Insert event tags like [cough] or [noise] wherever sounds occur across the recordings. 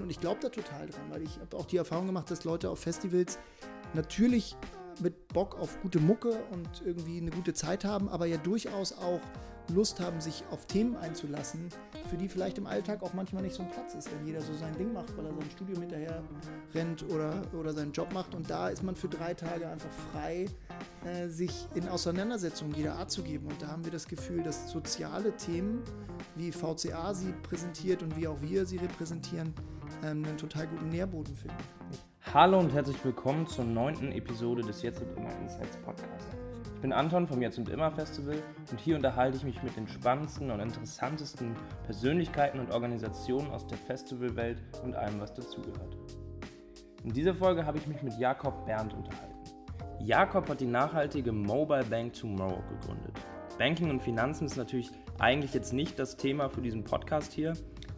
Und ich glaube da total dran, weil ich habe auch die Erfahrung gemacht, dass Leute auf Festivals natürlich mit Bock auf gute Mucke und irgendwie eine gute Zeit haben, aber ja durchaus auch Lust haben, sich auf Themen einzulassen, für die vielleicht im Alltag auch manchmal nicht so ein Platz ist, wenn jeder so sein Ding macht, weil er sein Studium hinterher rennt oder, oder seinen Job macht. Und da ist man für drei Tage einfach frei, äh, sich in Auseinandersetzungen jeder Art zu geben. Und da haben wir das Gefühl, dass soziale Themen, wie VCA sie präsentiert und wie auch wir sie repräsentieren, ähm, einen total guten Nährboden finden. Hallo und herzlich willkommen zur neunten Episode des Jetzt und Immer Insights Podcast. Ich bin Anton vom Jetzt und Immer Festival und hier unterhalte ich mich mit den spannendsten und interessantesten Persönlichkeiten und Organisationen aus der Festivalwelt und allem, was dazugehört. In dieser Folge habe ich mich mit Jakob Berndt unterhalten. Jakob hat die nachhaltige Mobile Bank Tomorrow gegründet. Banking und Finanzen ist natürlich eigentlich jetzt nicht das Thema für diesen Podcast hier,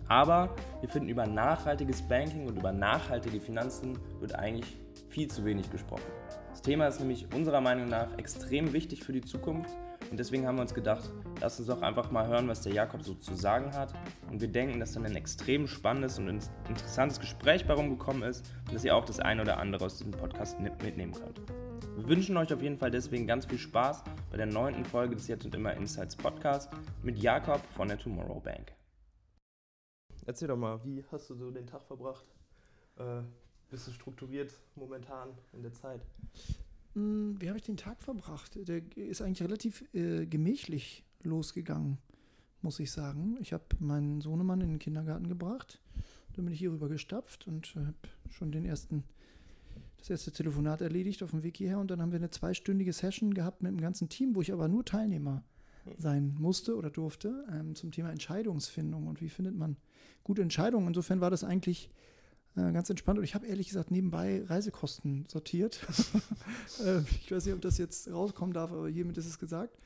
aber wir finden über nachhaltiges Banking und über nachhaltige Finanzen wird eigentlich viel zu wenig gesprochen. Das Thema ist nämlich unserer Meinung nach extrem wichtig für die Zukunft und deswegen haben wir uns gedacht, lasst uns doch einfach mal hören, was der Jakob so zu sagen hat. Und wir denken, dass dann ein extrem spannendes und interessantes Gespräch bei rumgekommen ist und dass ihr auch das eine oder andere aus diesem Podcast mitnehmen könnt. Wir wünschen euch auf jeden Fall deswegen ganz viel Spaß bei der neunten Folge des Jetzt und Immer Insights Podcast mit Jakob von der Tomorrow Bank. Erzähl doch mal, wie hast du so den Tag verbracht? Äh, bist du strukturiert momentan in der Zeit? Hm, wie habe ich den Tag verbracht? Der ist eigentlich relativ äh, gemächlich losgegangen, muss ich sagen. Ich habe meinen Sohnemann in den Kindergarten gebracht. Dann bin ich hier rüber gestapft und habe schon den ersten, das erste Telefonat erledigt auf dem Weg hierher. Und dann haben wir eine zweistündige Session gehabt mit dem ganzen Team, wo ich aber nur Teilnehmer sein musste oder durfte, ähm, zum Thema Entscheidungsfindung und wie findet man gute Entscheidungen. Insofern war das eigentlich äh, ganz entspannt und ich habe ehrlich gesagt nebenbei Reisekosten sortiert. [laughs] äh, ich weiß nicht, ob das jetzt rauskommen darf, aber hiermit ist es gesagt.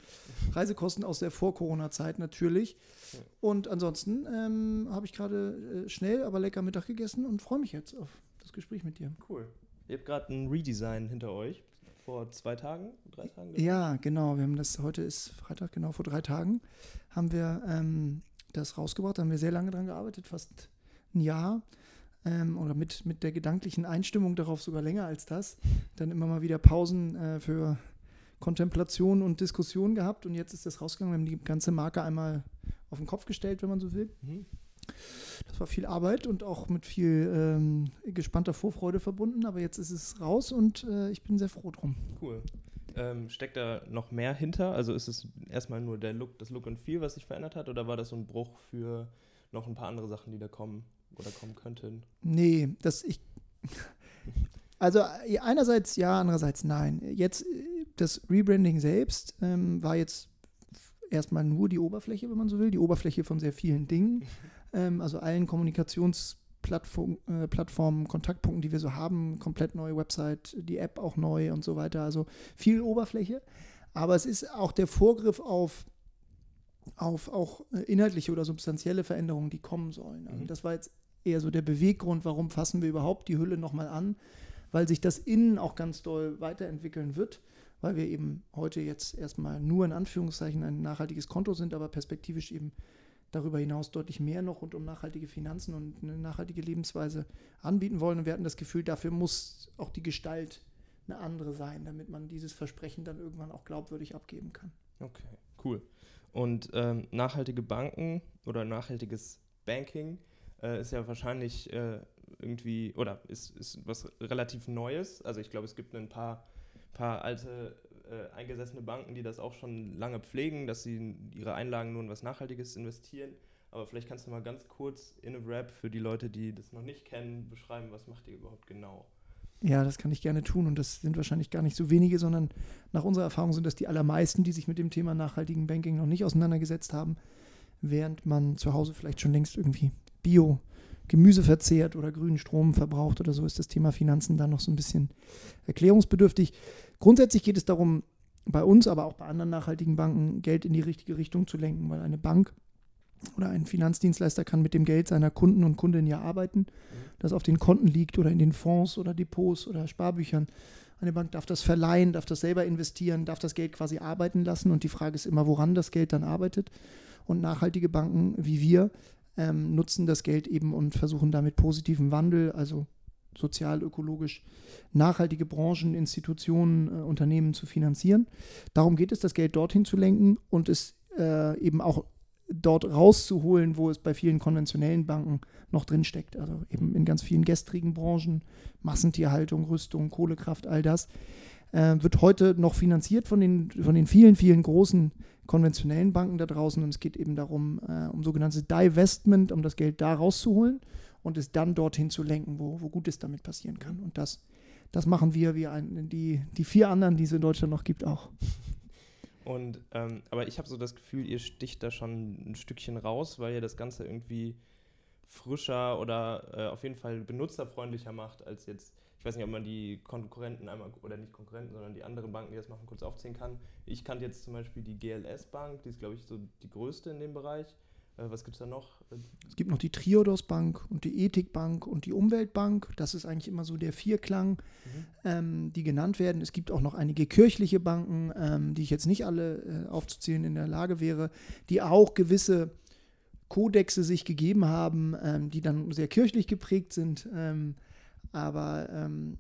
Reisekosten aus der Vor-Corona-Zeit natürlich. Und ansonsten ähm, habe ich gerade äh, schnell, aber lecker Mittag gegessen und freue mich jetzt auf das Gespräch mit dir. Cool. Ihr habt gerade ein Redesign hinter euch vor zwei Tagen, drei Tagen? Genau? Ja, genau. Wir haben das, heute ist Freitag, genau vor drei Tagen haben wir ähm, das rausgebracht. Da haben wir sehr lange dran gearbeitet, fast ein Jahr. Ähm, oder mit, mit der gedanklichen Einstimmung darauf sogar länger als das. Dann immer mal wieder Pausen äh, für Kontemplation und Diskussion gehabt und jetzt ist das rausgegangen. Wir haben die ganze Marke einmal auf den Kopf gestellt, wenn man so will. Mhm. Das war viel Arbeit und auch mit viel ähm, gespannter Vorfreude verbunden, aber jetzt ist es raus und äh, ich bin sehr froh drum. Cool. Ähm, steckt da noch mehr hinter? Also ist es erstmal nur der Look, das Look und Feel, was sich verändert hat, oder war das so ein Bruch für noch ein paar andere Sachen, die da kommen oder kommen könnten? Nee, das ich. [laughs] Also einerseits ja, andererseits nein. Jetzt das Rebranding selbst ähm, war jetzt erstmal nur die Oberfläche, wenn man so will, die Oberfläche von sehr vielen Dingen. [laughs] ähm, also allen Kommunikationsplattformen, äh, Plattformen, Kontaktpunkten, die wir so haben, komplett neue Website, die App auch neu und so weiter. Also viel Oberfläche. Aber es ist auch der Vorgriff auf, auf auch äh, inhaltliche oder substanzielle Veränderungen, die kommen sollen. Also mhm. das war jetzt eher so der Beweggrund, warum fassen wir überhaupt die Hülle nochmal an, weil sich das Innen auch ganz doll weiterentwickeln wird, weil wir eben heute jetzt erstmal nur in Anführungszeichen ein nachhaltiges Konto sind, aber perspektivisch eben darüber hinaus deutlich mehr noch rund um nachhaltige Finanzen und eine nachhaltige Lebensweise anbieten wollen. Und wir hatten das Gefühl, dafür muss auch die Gestalt eine andere sein, damit man dieses Versprechen dann irgendwann auch glaubwürdig abgeben kann. Okay, cool. Und ähm, nachhaltige Banken oder nachhaltiges Banking äh, ist ja wahrscheinlich äh, irgendwie, oder ist, ist was relativ Neues. Also ich glaube, es gibt ein paar, paar alte äh, eingesessene Banken, die das auch schon lange pflegen, dass sie ihre Einlagen nur in was Nachhaltiges investieren. Aber vielleicht kannst du mal ganz kurz in a Rap für die Leute, die das noch nicht kennen, beschreiben, was macht ihr überhaupt genau? Ja, das kann ich gerne tun und das sind wahrscheinlich gar nicht so wenige, sondern nach unserer Erfahrung sind das die allermeisten, die sich mit dem Thema nachhaltigen Banking noch nicht auseinandergesetzt haben, während man zu Hause vielleicht schon längst irgendwie Bio Gemüse verzehrt oder grünen Strom verbraucht oder so, ist das Thema Finanzen dann noch so ein bisschen erklärungsbedürftig. Grundsätzlich geht es darum, bei uns, aber auch bei anderen nachhaltigen Banken Geld in die richtige Richtung zu lenken, weil eine Bank oder ein Finanzdienstleister kann mit dem Geld seiner Kunden und Kundinnen ja arbeiten, das auf den Konten liegt oder in den Fonds oder Depots oder Sparbüchern. Eine Bank darf das verleihen, darf das selber investieren, darf das Geld quasi arbeiten lassen und die Frage ist immer, woran das Geld dann arbeitet. Und nachhaltige Banken wie wir ähm, nutzen das Geld eben und versuchen damit positiven Wandel, also sozial, ökologisch nachhaltige Branchen, Institutionen, äh, Unternehmen zu finanzieren. Darum geht es, das Geld dorthin zu lenken und es äh, eben auch dort rauszuholen, wo es bei vielen konventionellen Banken noch drin steckt. Also eben in ganz vielen gestrigen Branchen, Massentierhaltung, Rüstung, Kohlekraft, all das äh, wird heute noch finanziert von den, von den vielen, vielen großen konventionellen Banken da draußen. Und es geht eben darum, äh, um sogenanntes Divestment, um das Geld da rauszuholen und es dann dorthin zu lenken, wo, wo Gutes damit passieren kann. Und das, das machen wir, wie ein, die, die vier anderen, die es in Deutschland noch gibt, auch. Und, ähm, aber ich habe so das Gefühl, ihr sticht da schon ein Stückchen raus, weil ihr das Ganze irgendwie frischer oder äh, auf jeden Fall benutzerfreundlicher macht als jetzt, ich weiß nicht, ob man die Konkurrenten einmal, oder nicht Konkurrenten, sondern die anderen Banken, die das machen, kurz aufzählen kann. Ich kannte jetzt zum Beispiel die GLS Bank, die ist, glaube ich, so die größte in dem Bereich. Äh, was gibt es da noch? Es gibt noch die Triodos Bank und die Ethikbank und die Umweltbank. Das ist eigentlich immer so der Vierklang, mhm. ähm, die genannt werden. Es gibt auch noch einige kirchliche Banken, ähm, die ich jetzt nicht alle äh, aufzuzählen in der Lage wäre, die auch gewisse Kodexe sich gegeben haben, ähm, die dann sehr kirchlich geprägt sind. Ähm, aber ähm,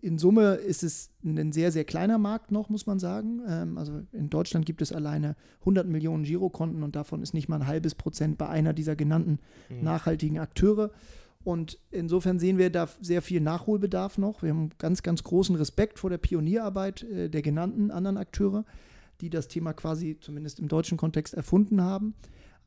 in Summe ist es ein sehr, sehr kleiner Markt noch, muss man sagen. Ähm, also in Deutschland gibt es alleine 100 Millionen Girokonten und davon ist nicht mal ein halbes Prozent bei einer dieser genannten mhm. nachhaltigen Akteure. Und insofern sehen wir da sehr viel Nachholbedarf noch. Wir haben ganz, ganz großen Respekt vor der Pionierarbeit äh, der genannten anderen Akteure, die das Thema quasi zumindest im deutschen Kontext erfunden haben.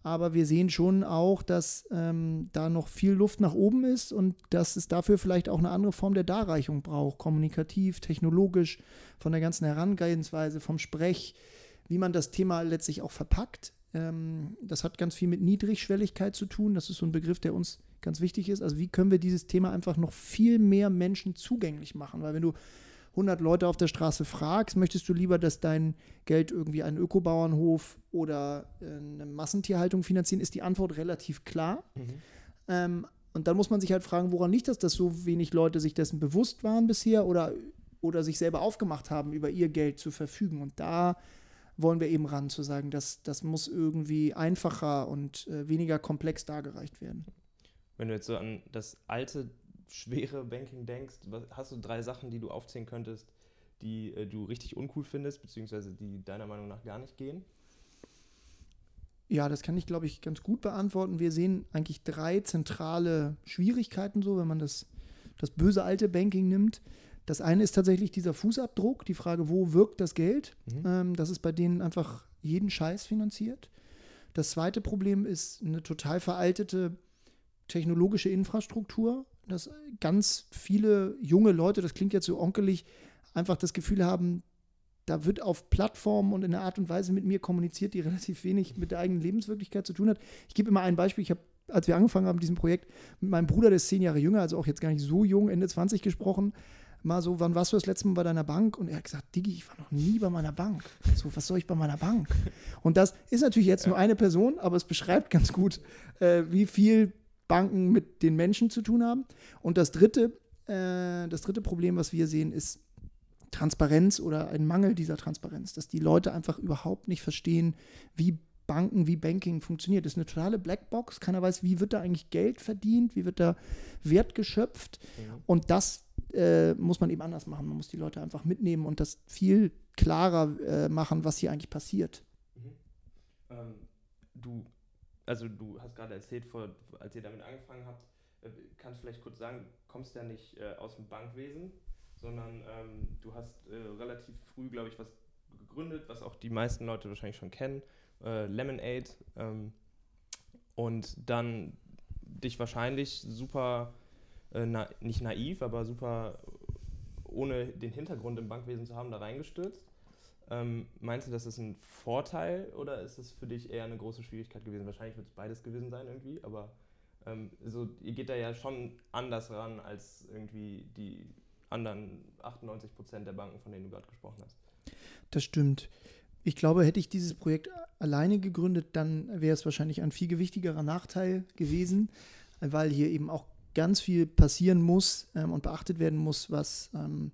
Aber wir sehen schon auch, dass ähm, da noch viel Luft nach oben ist und dass es dafür vielleicht auch eine andere Form der Darreichung braucht, kommunikativ, technologisch, von der ganzen Herangehensweise, vom Sprech, wie man das Thema letztlich auch verpackt. Ähm, das hat ganz viel mit Niedrigschwelligkeit zu tun. Das ist so ein Begriff, der uns ganz wichtig ist. Also wie können wir dieses Thema einfach noch viel mehr Menschen zugänglich machen? Weil wenn du 100 Leute auf der Straße fragst, möchtest du lieber, dass dein Geld irgendwie einen Ökobauernhof oder äh, eine Massentierhaltung finanzieren, ist die Antwort relativ klar. Mhm. Ähm, und dann muss man sich halt fragen, woran liegt das, dass so wenig Leute sich dessen bewusst waren bisher oder, oder sich selber aufgemacht haben, über ihr Geld zu verfügen. Und da wollen wir eben ran, zu sagen, dass das muss irgendwie einfacher und äh, weniger komplex dargereicht werden. Wenn du jetzt so an das alte schwere Banking denkst, was, hast du drei Sachen, die du aufzählen könntest, die äh, du richtig uncool findest, beziehungsweise die deiner Meinung nach gar nicht gehen? Ja, das kann ich, glaube ich, ganz gut beantworten. Wir sehen eigentlich drei zentrale Schwierigkeiten so, wenn man das, das böse alte Banking nimmt. Das eine ist tatsächlich dieser Fußabdruck, die Frage, wo wirkt das Geld? Mhm. Ähm, das ist bei denen einfach jeden Scheiß finanziert. Das zweite Problem ist eine total veraltete technologische Infrastruktur dass ganz viele junge Leute, das klingt jetzt so onkelig, einfach das Gefühl haben, da wird auf Plattformen und in einer Art und Weise mit mir kommuniziert, die [laughs] relativ wenig mit der eigenen Lebenswirklichkeit zu tun hat. Ich gebe immer ein Beispiel. Ich habe, als wir angefangen haben, diesem Projekt, mit meinem Bruder, der ist zehn Jahre jünger, also auch jetzt gar nicht so jung, Ende 20 gesprochen. Mal so, wann warst du das letzte Mal bei deiner Bank? Und er hat gesagt, Digi, ich war noch nie bei meiner Bank. So, was soll ich bei meiner Bank? Und das ist natürlich jetzt nur eine Person, aber es beschreibt ganz gut, äh, wie viel Banken mit den Menschen zu tun haben. Und das dritte, äh, das dritte Problem, was wir sehen, ist Transparenz oder ein Mangel dieser Transparenz, dass die Leute einfach überhaupt nicht verstehen, wie Banken, wie Banking funktioniert. Das ist eine totale Blackbox. Keiner weiß, wie wird da eigentlich Geld verdient, wie wird da Wert geschöpft. Mhm. Und das äh, muss man eben anders machen. Man muss die Leute einfach mitnehmen und das viel klarer äh, machen, was hier eigentlich passiert. Mhm. Ähm, du also du hast gerade erzählt, vor, als ihr damit angefangen habt, äh, kannst du vielleicht kurz sagen, kommst ja nicht äh, aus dem Bankwesen, sondern ähm, du hast äh, relativ früh, glaube ich, was gegründet, was auch die meisten Leute wahrscheinlich schon kennen, äh, Lemonade. Ähm, und dann dich wahrscheinlich super, äh, na, nicht naiv, aber super ohne den Hintergrund im Bankwesen zu haben, da reingestürzt. Ähm, meinst du, das ist ein Vorteil oder ist es für dich eher eine große Schwierigkeit gewesen? Wahrscheinlich wird es beides gewesen sein irgendwie, aber ähm, so, ihr geht da ja schon anders ran als irgendwie die anderen 98 Prozent der Banken, von denen du gerade gesprochen hast. Das stimmt. Ich glaube, hätte ich dieses Projekt alleine gegründet, dann wäre es wahrscheinlich ein viel gewichtigerer Nachteil gewesen, weil hier eben auch ganz viel passieren muss ähm, und beachtet werden muss, was ähm,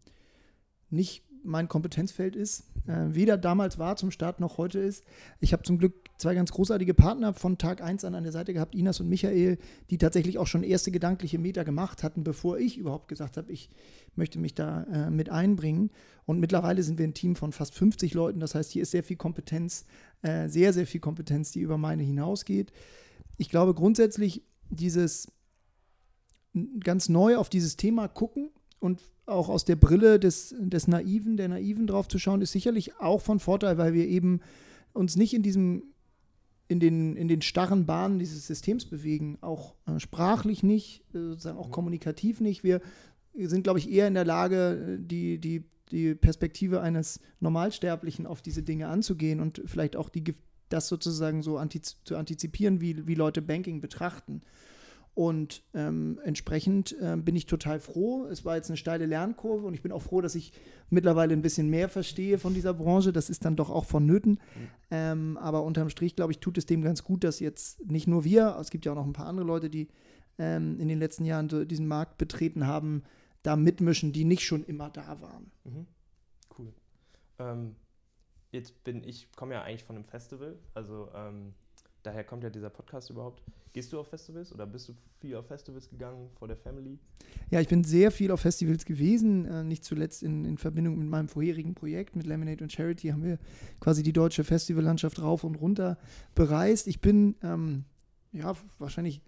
nicht mein Kompetenzfeld ist, äh, weder damals war zum Start noch heute ist. Ich habe zum Glück zwei ganz großartige Partner von Tag 1 an an der Seite gehabt, Inas und Michael, die tatsächlich auch schon erste gedankliche Meter gemacht hatten, bevor ich überhaupt gesagt habe, ich möchte mich da äh, mit einbringen. Und mittlerweile sind wir ein Team von fast 50 Leuten. Das heißt, hier ist sehr viel Kompetenz, äh, sehr, sehr viel Kompetenz, die über meine hinausgeht. Ich glaube grundsätzlich, dieses ganz neu auf dieses Thema gucken und auch aus der Brille des, des Naiven, der Naiven drauf zu schauen, ist sicherlich auch von Vorteil, weil wir eben uns nicht in diesem in den, in den starren Bahnen dieses Systems bewegen, auch äh, sprachlich nicht, äh, sozusagen auch mhm. kommunikativ nicht. Wir sind, glaube ich, eher in der Lage, die, die, die Perspektive eines Normalsterblichen auf diese Dinge anzugehen und vielleicht auch die, das sozusagen so antiz zu antizipieren, wie, wie Leute Banking betrachten. Und ähm, entsprechend äh, bin ich total froh. Es war jetzt eine steile Lernkurve und ich bin auch froh, dass ich mittlerweile ein bisschen mehr verstehe von dieser Branche. Das ist dann doch auch vonnöten. Mhm. Ähm, aber unterm Strich, glaube ich, tut es dem ganz gut, dass jetzt nicht nur wir, es gibt ja auch noch ein paar andere Leute, die ähm, in den letzten Jahren so diesen Markt betreten haben, da mitmischen, die nicht schon immer da waren. Mhm. Cool. Ähm, jetzt bin ich, komme ja eigentlich von einem Festival, also ähm, daher kommt ja dieser Podcast überhaupt. Gehst du auf Festivals oder bist du viel auf Festivals gegangen vor der Family? Ja, ich bin sehr viel auf Festivals gewesen, äh, nicht zuletzt in, in, Verbindung mit meinem vorherigen Projekt mit Lemonade und Charity haben wir quasi die deutsche Festivallandschaft rauf und runter bereist. Ich bin ähm, ja wahrscheinlich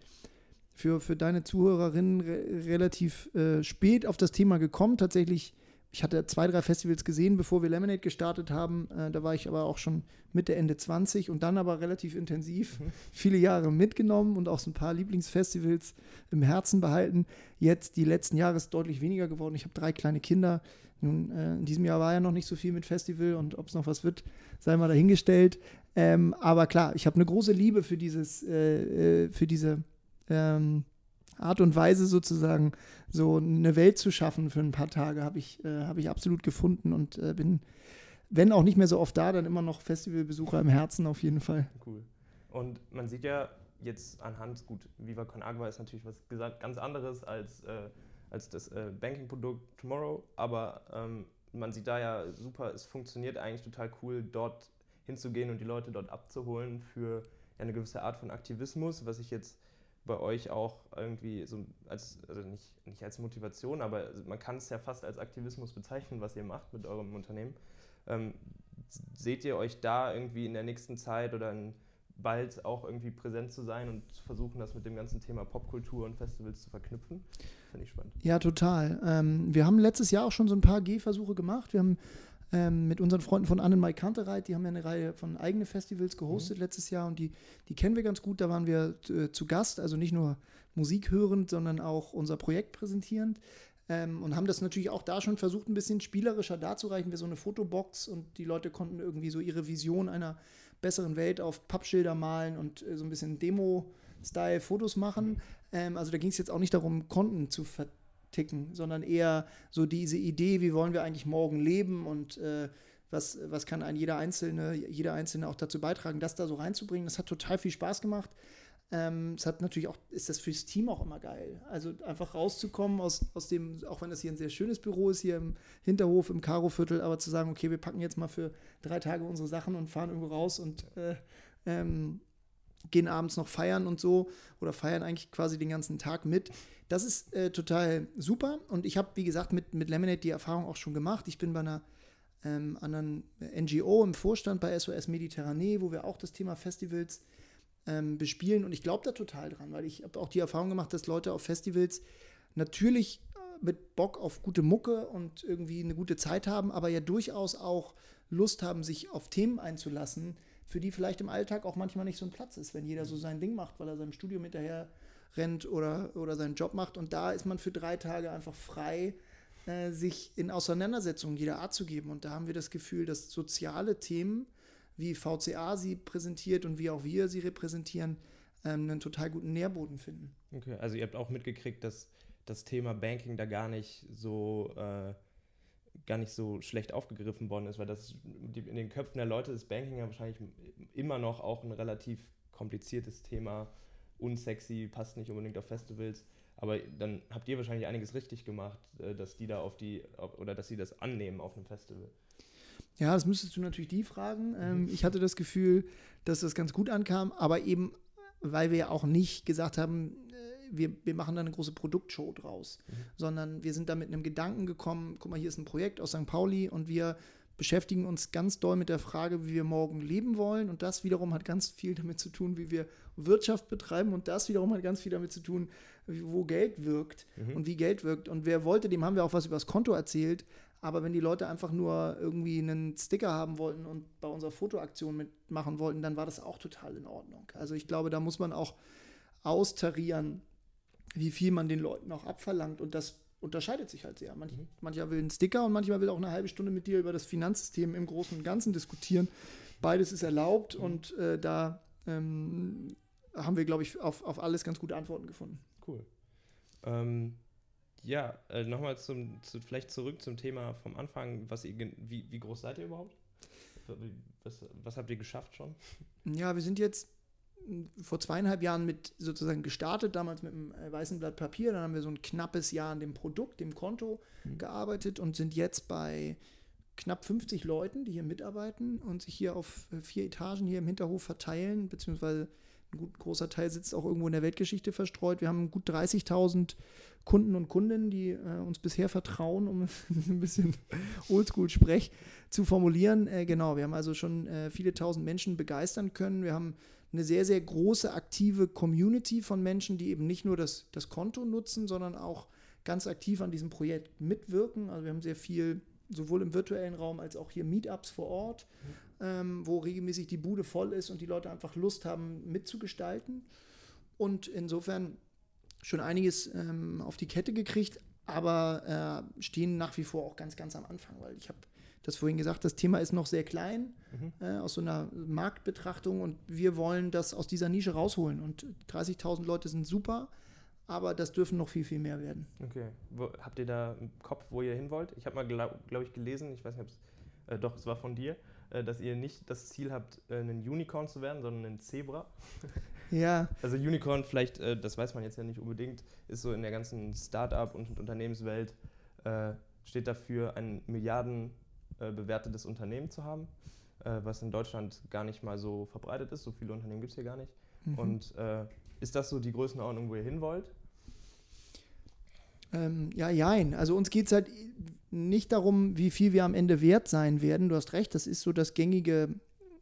für, für deine Zuhörerinnen re relativ äh, spät auf das Thema gekommen. Tatsächlich ich hatte zwei, drei Festivals gesehen, bevor wir Lemonade gestartet haben. Äh, da war ich aber auch schon Mitte, Ende 20 und dann aber relativ intensiv mhm. viele Jahre mitgenommen und auch so ein paar Lieblingsfestivals im Herzen behalten. Jetzt, die letzten Jahre, ist deutlich weniger geworden. Ich habe drei kleine Kinder. Nun, äh, in diesem Jahr war ja noch nicht so viel mit Festival und ob es noch was wird, sei mal dahingestellt. Ähm, aber klar, ich habe eine große Liebe für dieses, äh, äh für diese ähm, Art und Weise sozusagen so eine Welt zu schaffen für ein paar Tage, habe ich, äh, hab ich absolut gefunden und äh, bin, wenn auch nicht mehr so oft da, dann immer noch Festivalbesucher im Herzen auf jeden Fall. Cool. Und man sieht ja jetzt anhand, gut, Viva Con Agua ist natürlich was ganz anderes als, äh, als das äh, Banking-Produkt Tomorrow, aber ähm, man sieht da ja super, es funktioniert eigentlich total cool, dort hinzugehen und die Leute dort abzuholen für eine gewisse Art von Aktivismus, was ich jetzt bei euch auch irgendwie so als, also nicht, nicht als Motivation, aber man kann es ja fast als Aktivismus bezeichnen, was ihr macht mit eurem Unternehmen. Ähm, seht ihr euch da irgendwie in der nächsten Zeit oder in bald auch irgendwie präsent zu sein und zu versuchen, das mit dem ganzen Thema Popkultur und Festivals zu verknüpfen? Finde ich spannend. Ja, total. Ähm, wir haben letztes Jahr auch schon so ein paar Gehversuche gemacht. Wir haben ähm, mit unseren Freunden von Anne Mai Kantereit, die haben ja eine Reihe von eigenen Festivals gehostet mhm. letztes Jahr und die, die kennen wir ganz gut. Da waren wir äh, zu Gast, also nicht nur Musik hörend, sondern auch unser Projekt präsentierend. Ähm, und haben das natürlich auch da schon versucht, ein bisschen spielerischer darzureichen. Wir so eine Fotobox und die Leute konnten irgendwie so ihre Vision einer besseren Welt auf Pappschilder malen und äh, so ein bisschen Demo-Style Fotos machen. Mhm. Ähm, also da ging es jetzt auch nicht darum, Konten zu ver ticken, sondern eher so diese Idee, wie wollen wir eigentlich morgen leben und äh, was, was kann ein jeder Einzelne, jeder Einzelne auch dazu beitragen, das da so reinzubringen. Das hat total viel Spaß gemacht. Ähm, es hat natürlich auch, ist das fürs Team auch immer geil. Also einfach rauszukommen aus, aus dem, auch wenn das hier ein sehr schönes Büro ist, hier im Hinterhof, im Karo-Viertel, aber zu sagen, okay, wir packen jetzt mal für drei Tage unsere Sachen und fahren irgendwo raus und äh, ähm, gehen abends noch feiern und so oder feiern eigentlich quasi den ganzen Tag mit. Das ist äh, total super und ich habe, wie gesagt, mit, mit Lemonade die Erfahrung auch schon gemacht. Ich bin bei einer ähm, anderen NGO im Vorstand bei SOS Mediterranee, wo wir auch das Thema Festivals ähm, bespielen und ich glaube da total dran, weil ich habe auch die Erfahrung gemacht, dass Leute auf Festivals natürlich äh, mit Bock auf gute Mucke und irgendwie eine gute Zeit haben, aber ja durchaus auch Lust haben, sich auf Themen einzulassen, für die vielleicht im Alltag auch manchmal nicht so ein Platz ist, wenn jeder so sein Ding macht, weil er seinem Studium hinterher rennt oder, oder seinen Job macht. Und da ist man für drei Tage einfach frei, äh, sich in Auseinandersetzungen jeder Art zu geben. Und da haben wir das Gefühl, dass soziale Themen, wie VCA sie präsentiert und wie auch wir sie repräsentieren, ähm, einen total guten Nährboden finden. Okay, also ihr habt auch mitgekriegt, dass das Thema Banking da gar nicht so äh, gar nicht so schlecht aufgegriffen worden ist, weil das in den Köpfen der Leute ist Banking ja wahrscheinlich immer noch auch ein relativ kompliziertes Thema, unsexy, passt nicht unbedingt auf Festivals. Aber dann habt ihr wahrscheinlich einiges richtig gemacht, äh, dass die da auf die, oder dass sie das annehmen auf einem Festival. Ja, das müsstest du natürlich die fragen. Ähm, mhm. Ich hatte das Gefühl, dass das ganz gut ankam, aber eben, weil wir ja auch nicht gesagt haben, äh, wir, wir machen da eine große Produktshow draus, mhm. sondern wir sind da mit einem Gedanken gekommen, guck mal, hier ist ein Projekt aus St. Pauli und wir beschäftigen uns ganz doll mit der Frage, wie wir morgen leben wollen. Und das wiederum hat ganz viel damit zu tun, wie wir Wirtschaft betreiben. Und das wiederum hat ganz viel damit zu tun, wo Geld wirkt mhm. und wie Geld wirkt. Und wer wollte, dem haben wir auch was über das Konto erzählt. Aber wenn die Leute einfach nur irgendwie einen Sticker haben wollten und bei unserer Fotoaktion mitmachen wollten, dann war das auch total in Ordnung. Also ich glaube, da muss man auch austarieren, wie viel man den Leuten auch abverlangt. Und das unterscheidet sich halt sehr. Manch, mhm. Mancher will einen Sticker und manchmal will auch eine halbe Stunde mit dir über das Finanzsystem im Großen und Ganzen diskutieren. Beides ist erlaubt mhm. und äh, da ähm, haben wir, glaube ich, auf, auf alles ganz gute Antworten gefunden. Cool. Ähm, ja, äh, nochmal zum, zu, vielleicht zurück zum Thema vom Anfang. Was ihr, wie, wie groß seid ihr überhaupt? Was, was habt ihr geschafft schon? Ja, wir sind jetzt vor zweieinhalb Jahren mit sozusagen gestartet, damals mit einem äh, weißen Blatt Papier. Dann haben wir so ein knappes Jahr an dem Produkt, dem Konto mhm. gearbeitet und sind jetzt bei knapp 50 Leuten, die hier mitarbeiten und sich hier auf äh, vier Etagen hier im Hinterhof verteilen, beziehungsweise ein gut großer Teil sitzt auch irgendwo in der Weltgeschichte verstreut. Wir haben gut 30.000 Kunden und Kundinnen, die äh, uns bisher vertrauen, um [laughs] ein bisschen Oldschool-Sprech zu formulieren. Äh, genau, wir haben also schon äh, viele tausend Menschen begeistern können. Wir haben eine sehr, sehr große aktive Community von Menschen, die eben nicht nur das, das Konto nutzen, sondern auch ganz aktiv an diesem Projekt mitwirken. Also wir haben sehr viel, sowohl im virtuellen Raum als auch hier Meetups vor Ort, mhm. ähm, wo regelmäßig die Bude voll ist und die Leute einfach Lust haben, mitzugestalten. Und insofern schon einiges ähm, auf die Kette gekriegt, aber äh, stehen nach wie vor auch ganz, ganz am Anfang, weil ich habe das vorhin gesagt, das Thema ist noch sehr klein mhm. äh, aus so einer Marktbetrachtung und wir wollen das aus dieser Nische rausholen. Und 30.000 Leute sind super, aber das dürfen noch viel, viel mehr werden. Okay. Wo, habt ihr da im Kopf, wo ihr hin wollt? Ich habe mal, glaube glaub ich, gelesen, ich weiß nicht, ob es, äh, doch, es war von dir, äh, dass ihr nicht das Ziel habt, äh, ein Unicorn zu werden, sondern ein Zebra. [laughs] Ja. Also Unicorn, vielleicht, äh, das weiß man jetzt ja nicht unbedingt, ist so in der ganzen Start-up- und Unternehmenswelt, äh, steht dafür, ein Milliarden äh, bewertetes Unternehmen zu haben, äh, was in Deutschland gar nicht mal so verbreitet ist. So viele Unternehmen gibt es hier gar nicht. Mhm. Und äh, ist das so die Größenordnung, wo ihr hin wollt? Ähm, ja, jein. Also uns geht es halt nicht darum, wie viel wir am Ende wert sein werden. Du hast recht, das ist so das gängige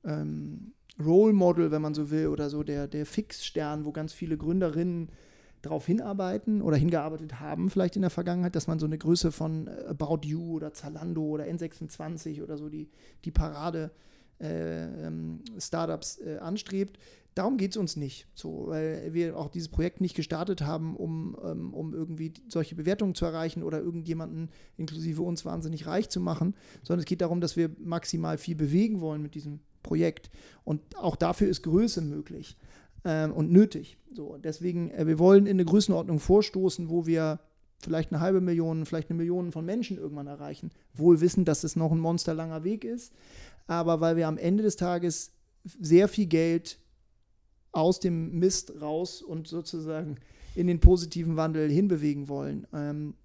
ähm, Role Model, wenn man so will, oder so der, der Fixstern, wo ganz viele Gründerinnen darauf hinarbeiten oder hingearbeitet haben, vielleicht in der Vergangenheit, dass man so eine Größe von äh, About You oder Zalando oder N26 oder so die, die Parade äh, ähm, Startups äh, anstrebt. Darum geht es uns nicht, so, weil wir auch dieses Projekt nicht gestartet haben, um, ähm, um irgendwie solche Bewertungen zu erreichen oder irgendjemanden, inklusive uns, wahnsinnig reich zu machen, sondern es geht darum, dass wir maximal viel bewegen wollen mit diesem Projekt. Und auch dafür ist Größe möglich ähm, und nötig. So, deswegen, äh, wir wollen in eine Größenordnung vorstoßen, wo wir vielleicht eine halbe Million, vielleicht eine Million von Menschen irgendwann erreichen. Wohl wissen, dass es noch ein monsterlanger Weg ist, aber weil wir am Ende des Tages sehr viel Geld aus dem Mist raus und sozusagen in den positiven Wandel hinbewegen wollen. Ähm,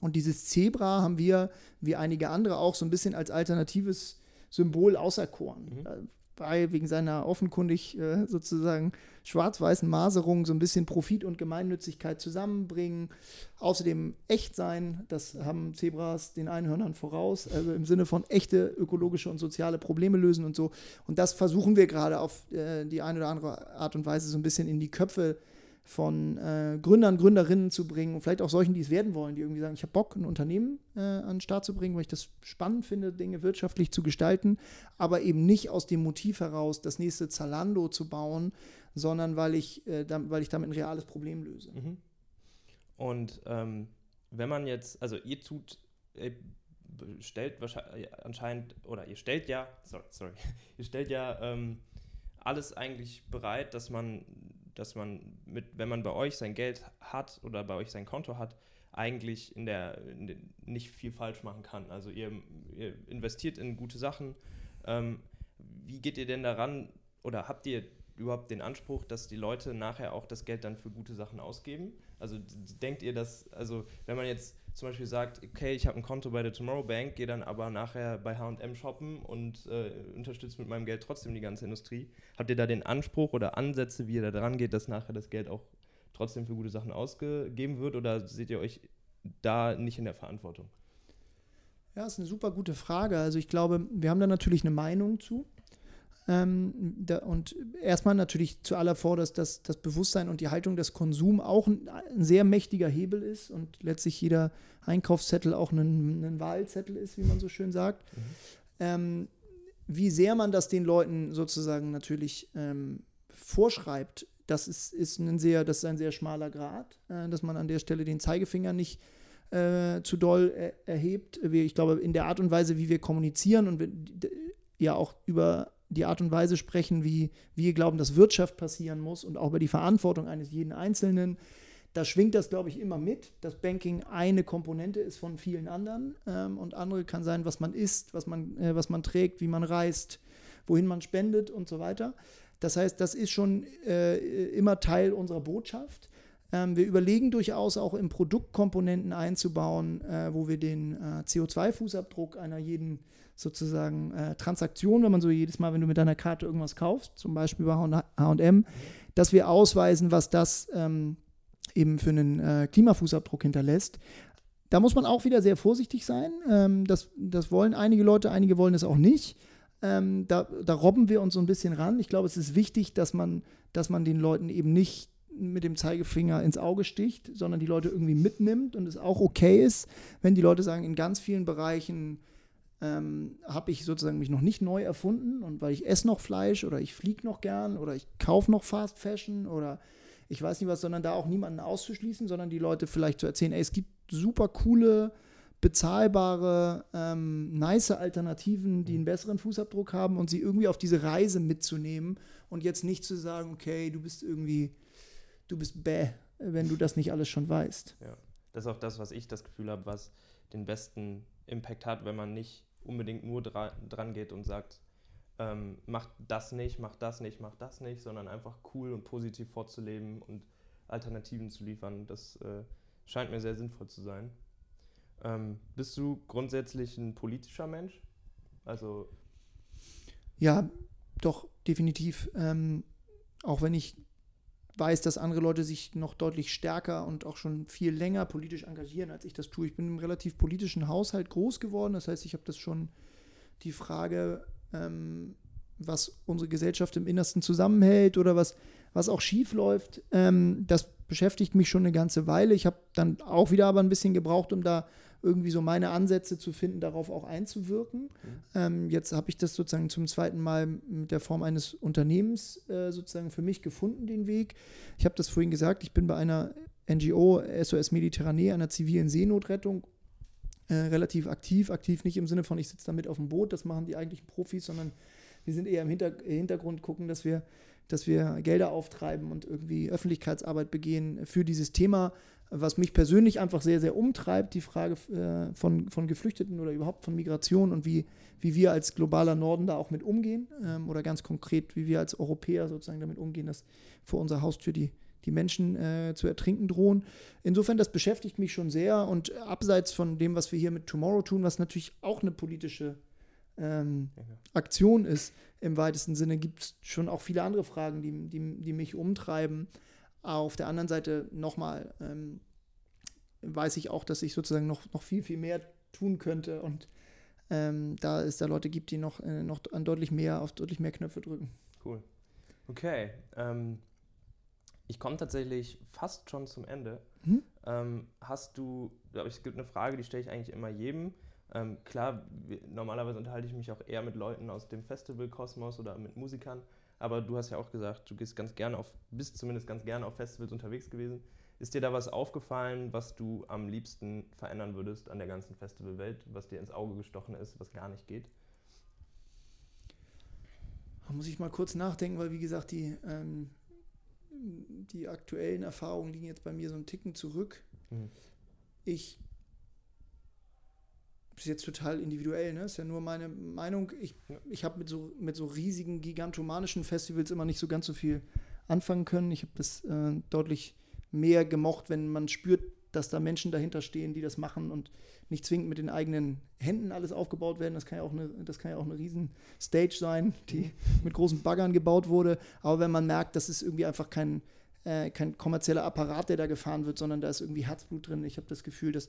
und dieses Zebra haben wir, wie einige andere auch, so ein bisschen als alternatives Symbol auserkoren. Mhm. Weil wegen seiner offenkundig äh, sozusagen schwarz-weißen Maserung so ein bisschen Profit und Gemeinnützigkeit zusammenbringen. Außerdem echt sein, das haben Zebras den Einhörnern voraus, also im Sinne von echte ökologische und soziale Probleme lösen und so. Und das versuchen wir gerade auf äh, die eine oder andere Art und Weise so ein bisschen in die Köpfe äh, von äh, Gründern, Gründerinnen zu bringen und vielleicht auch solchen, die es werden wollen, die irgendwie sagen, ich habe Bock, ein Unternehmen äh, an den Start zu bringen, weil ich das spannend finde, Dinge wirtschaftlich zu gestalten, aber eben nicht aus dem Motiv heraus, das nächste Zalando zu bauen, sondern weil ich, äh, da, weil ich damit ein reales Problem löse. Mhm. Und ähm, wenn man jetzt, also ihr tut, ihr stellt wahrscheinlich anscheinend, oder ihr stellt ja, sorry, sorry [laughs] ihr stellt ja ähm, alles eigentlich bereit, dass man dass man mit, wenn man bei euch sein Geld hat oder bei euch sein Konto hat, eigentlich in der, in nicht viel falsch machen kann. Also ihr, ihr investiert in gute Sachen. Ähm, wie geht ihr denn daran oder habt ihr überhaupt den Anspruch, dass die Leute nachher auch das Geld dann für gute Sachen ausgeben? Also denkt ihr, dass, also wenn man jetzt zum Beispiel sagt, okay, ich habe ein Konto bei der Tomorrow Bank, gehe dann aber nachher bei HM shoppen und äh, unterstütze mit meinem Geld trotzdem die ganze Industrie. Habt ihr da den Anspruch oder Ansätze, wie ihr da dran geht, dass nachher das Geld auch trotzdem für gute Sachen ausgegeben wird oder seht ihr euch da nicht in der Verantwortung? Ja, ist eine super gute Frage. Also ich glaube, wir haben da natürlich eine Meinung zu. Ähm, da, und erstmal natürlich zu aller zuallervorderst, dass das Bewusstsein und die Haltung des Konsums auch ein, ein, sehr mächtiger Hebel ist und letztlich jeder Einkaufszettel auch ein, ein Wahlzettel ist, wie man so schön sagt. Mhm. Ähm, wie sehr man das den Leuten sozusagen natürlich ähm, vorschreibt, das ist, ist, ein sehr, das ist ein sehr schmaler Grad, äh, dass man an der Stelle den Zeigefinger nicht äh, zu doll er, erhebt. Ich glaube, in der Art und Weise, wie wir kommunizieren und wir, ja auch über die Art und Weise sprechen, wie wir glauben, dass Wirtschaft passieren muss und auch über die Verantwortung eines jeden Einzelnen. Da schwingt das, glaube ich, immer mit, dass Banking eine Komponente ist von vielen anderen. Ähm, und andere kann sein, was man isst, was man, äh, was man trägt, wie man reist, wohin man spendet und so weiter. Das heißt, das ist schon äh, immer Teil unserer Botschaft. Ähm, wir überlegen durchaus auch im Produktkomponenten einzubauen, äh, wo wir den äh, CO2-Fußabdruck einer jeden sozusagen äh, Transaktion, wenn man so jedes Mal, wenn du mit deiner Karte irgendwas kaufst, zum Beispiel bei HM, dass wir ausweisen, was das ähm, eben für einen äh, Klimafußabdruck hinterlässt. Da muss man auch wieder sehr vorsichtig sein. Ähm, das, das wollen einige Leute, einige wollen es auch nicht. Ähm, da, da robben wir uns so ein bisschen ran. Ich glaube, es ist wichtig, dass man, dass man den Leuten eben nicht mit dem Zeigefinger ins Auge sticht, sondern die Leute irgendwie mitnimmt und es auch okay ist, wenn die Leute sagen, in ganz vielen Bereichen ähm, habe ich sozusagen mich noch nicht neu erfunden und weil ich esse noch Fleisch oder ich fliege noch gern oder ich kaufe noch Fast Fashion oder ich weiß nicht was, sondern da auch niemanden auszuschließen, sondern die Leute vielleicht zu erzählen, ey, es gibt super coole, bezahlbare, ähm, nice Alternativen, die einen besseren Fußabdruck haben und sie irgendwie auf diese Reise mitzunehmen und jetzt nicht zu sagen, okay, du bist irgendwie, du bist bäh, wenn du das nicht alles schon weißt. Ja, das ist auch das, was ich das Gefühl habe, was den besten Impact hat, wenn man nicht unbedingt nur dra dran geht und sagt, ähm, macht das nicht, macht das nicht, macht das nicht, sondern einfach cool und positiv vorzuleben und Alternativen zu liefern. Das äh, scheint mir sehr sinnvoll zu sein. Ähm, bist du grundsätzlich ein politischer Mensch? Also. Ja, doch, definitiv. Ähm, auch wenn ich weiß, dass andere Leute sich noch deutlich stärker und auch schon viel länger politisch engagieren, als ich das tue. Ich bin im relativ politischen Haushalt groß geworden. Das heißt, ich habe das schon die Frage, ähm, was unsere Gesellschaft im Innersten zusammenhält oder was, was auch schief läuft, ähm, das beschäftigt mich schon eine ganze Weile. Ich habe dann auch wieder aber ein bisschen gebraucht, um da irgendwie so meine Ansätze zu finden, darauf auch einzuwirken. Mhm. Ähm, jetzt habe ich das sozusagen zum zweiten Mal mit der Form eines Unternehmens äh, sozusagen für mich gefunden, den Weg. Ich habe das vorhin gesagt, ich bin bei einer NGO, SOS Mediterranee, einer zivilen Seenotrettung, äh, relativ aktiv. Aktiv nicht im Sinne von, ich sitze da mit auf dem Boot, das machen die eigentlichen Profis, sondern wir sind eher im Hinter Hintergrund gucken, dass wir, dass wir Gelder auftreiben und irgendwie Öffentlichkeitsarbeit begehen für dieses Thema was mich persönlich einfach sehr, sehr umtreibt, die Frage äh, von, von Geflüchteten oder überhaupt von Migration und wie, wie wir als globaler Norden da auch mit umgehen ähm, oder ganz konkret, wie wir als Europäer sozusagen damit umgehen, dass vor unserer Haustür die, die Menschen äh, zu ertrinken drohen. Insofern, das beschäftigt mich schon sehr und abseits von dem, was wir hier mit Tomorrow tun, was natürlich auch eine politische ähm, Aktion ist, im weitesten Sinne, gibt es schon auch viele andere Fragen, die, die, die mich umtreiben. Auf der anderen Seite nochmal ähm, weiß ich auch, dass ich sozusagen noch, noch viel, viel mehr tun könnte und ähm, da es da Leute gibt, die noch, äh, noch an deutlich mehr, auf deutlich mehr Knöpfe drücken. Cool. Okay. Ähm, ich komme tatsächlich fast schon zum Ende. Hm? Ähm, hast du, glaube ich, es gibt eine Frage, die stelle ich eigentlich immer jedem. Ähm, klar, normalerweise unterhalte ich mich auch eher mit Leuten aus dem Festivalkosmos oder mit Musikern. Aber du hast ja auch gesagt, du gehst ganz gerne auf, bist zumindest ganz gerne auf Festivals unterwegs gewesen. Ist dir da was aufgefallen, was du am liebsten verändern würdest an der ganzen Festivalwelt, was dir ins Auge gestochen ist, was gar nicht geht? Da muss ich mal kurz nachdenken, weil wie gesagt, die, ähm, die aktuellen Erfahrungen liegen jetzt bei mir so einen Ticken zurück. Mhm. Ich ist jetzt total individuell, ne? Ist ja nur meine Meinung. Ich, ich habe mit so, mit so riesigen, gigantomanischen Festivals immer nicht so ganz so viel anfangen können. Ich habe das äh, deutlich mehr gemocht, wenn man spürt, dass da Menschen dahinter stehen, die das machen und nicht zwingend mit den eigenen Händen alles aufgebaut werden. Das kann ja auch eine, das kann ja auch eine riesen Stage sein, die [laughs] mit großen Baggern gebaut wurde. Aber wenn man merkt, das ist irgendwie einfach kein, äh, kein kommerzieller Apparat, der da gefahren wird, sondern da ist irgendwie Herzblut drin. Ich habe das Gefühl, dass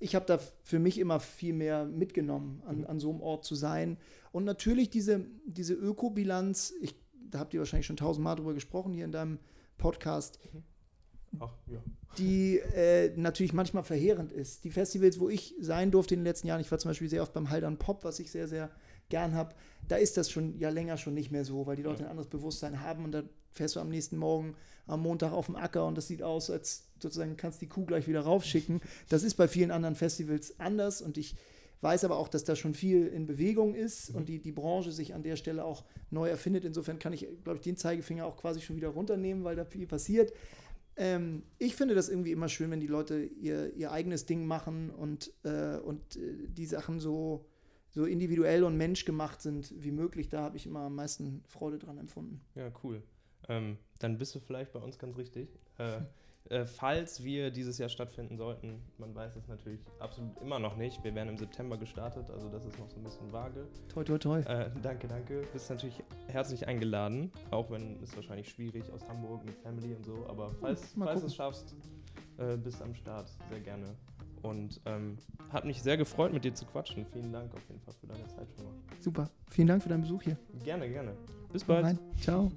ich habe da für mich immer viel mehr mitgenommen, an, mhm. an so einem Ort zu sein. Und natürlich diese, diese Ökobilanz, ich, da habt ihr wahrscheinlich schon tausendmal drüber gesprochen hier in deinem Podcast. Mhm Ach, ja. die äh, natürlich manchmal verheerend ist. Die Festivals, wo ich sein durfte in den letzten Jahren, ich war zum Beispiel sehr oft beim Haldern Pop, was ich sehr, sehr gern habe, da ist das schon ja länger schon nicht mehr so, weil die Leute ja. ein anderes Bewusstsein haben und da fährst du am nächsten Morgen am Montag auf dem Acker und das sieht aus, als sozusagen kannst die Kuh gleich wieder raufschicken. Das ist bei vielen anderen Festivals anders und ich weiß aber auch, dass da schon viel in Bewegung ist mhm. und die, die Branche sich an der Stelle auch neu erfindet. Insofern kann ich, glaube ich, den Zeigefinger auch quasi schon wieder runternehmen, weil da viel passiert. Ähm, ich finde das irgendwie immer schön, wenn die Leute ihr, ihr eigenes Ding machen und, äh, und äh, die Sachen so, so individuell und menschgemacht sind wie möglich. Da habe ich immer am meisten Freude dran empfunden. Ja, cool. Ähm, dann bist du vielleicht bei uns ganz richtig. Äh, [laughs] äh, falls wir dieses Jahr stattfinden sollten, man weiß es natürlich absolut immer noch nicht. Wir werden im September gestartet, also das ist noch so ein bisschen vage. Toi, toi, toi. Äh, danke, danke. Bist natürlich herzlich eingeladen, auch wenn es wahrscheinlich schwierig aus Hamburg mit Family und so, aber falls, falls du es schaffst, äh, bist am Start, sehr gerne. Und ähm, hat mich sehr gefreut, mit dir zu quatschen. Vielen Dank auf jeden Fall für deine Zeit schon mal. Super. Vielen Dank für deinen Besuch hier. Gerne, gerne. Bis bald. Ciao.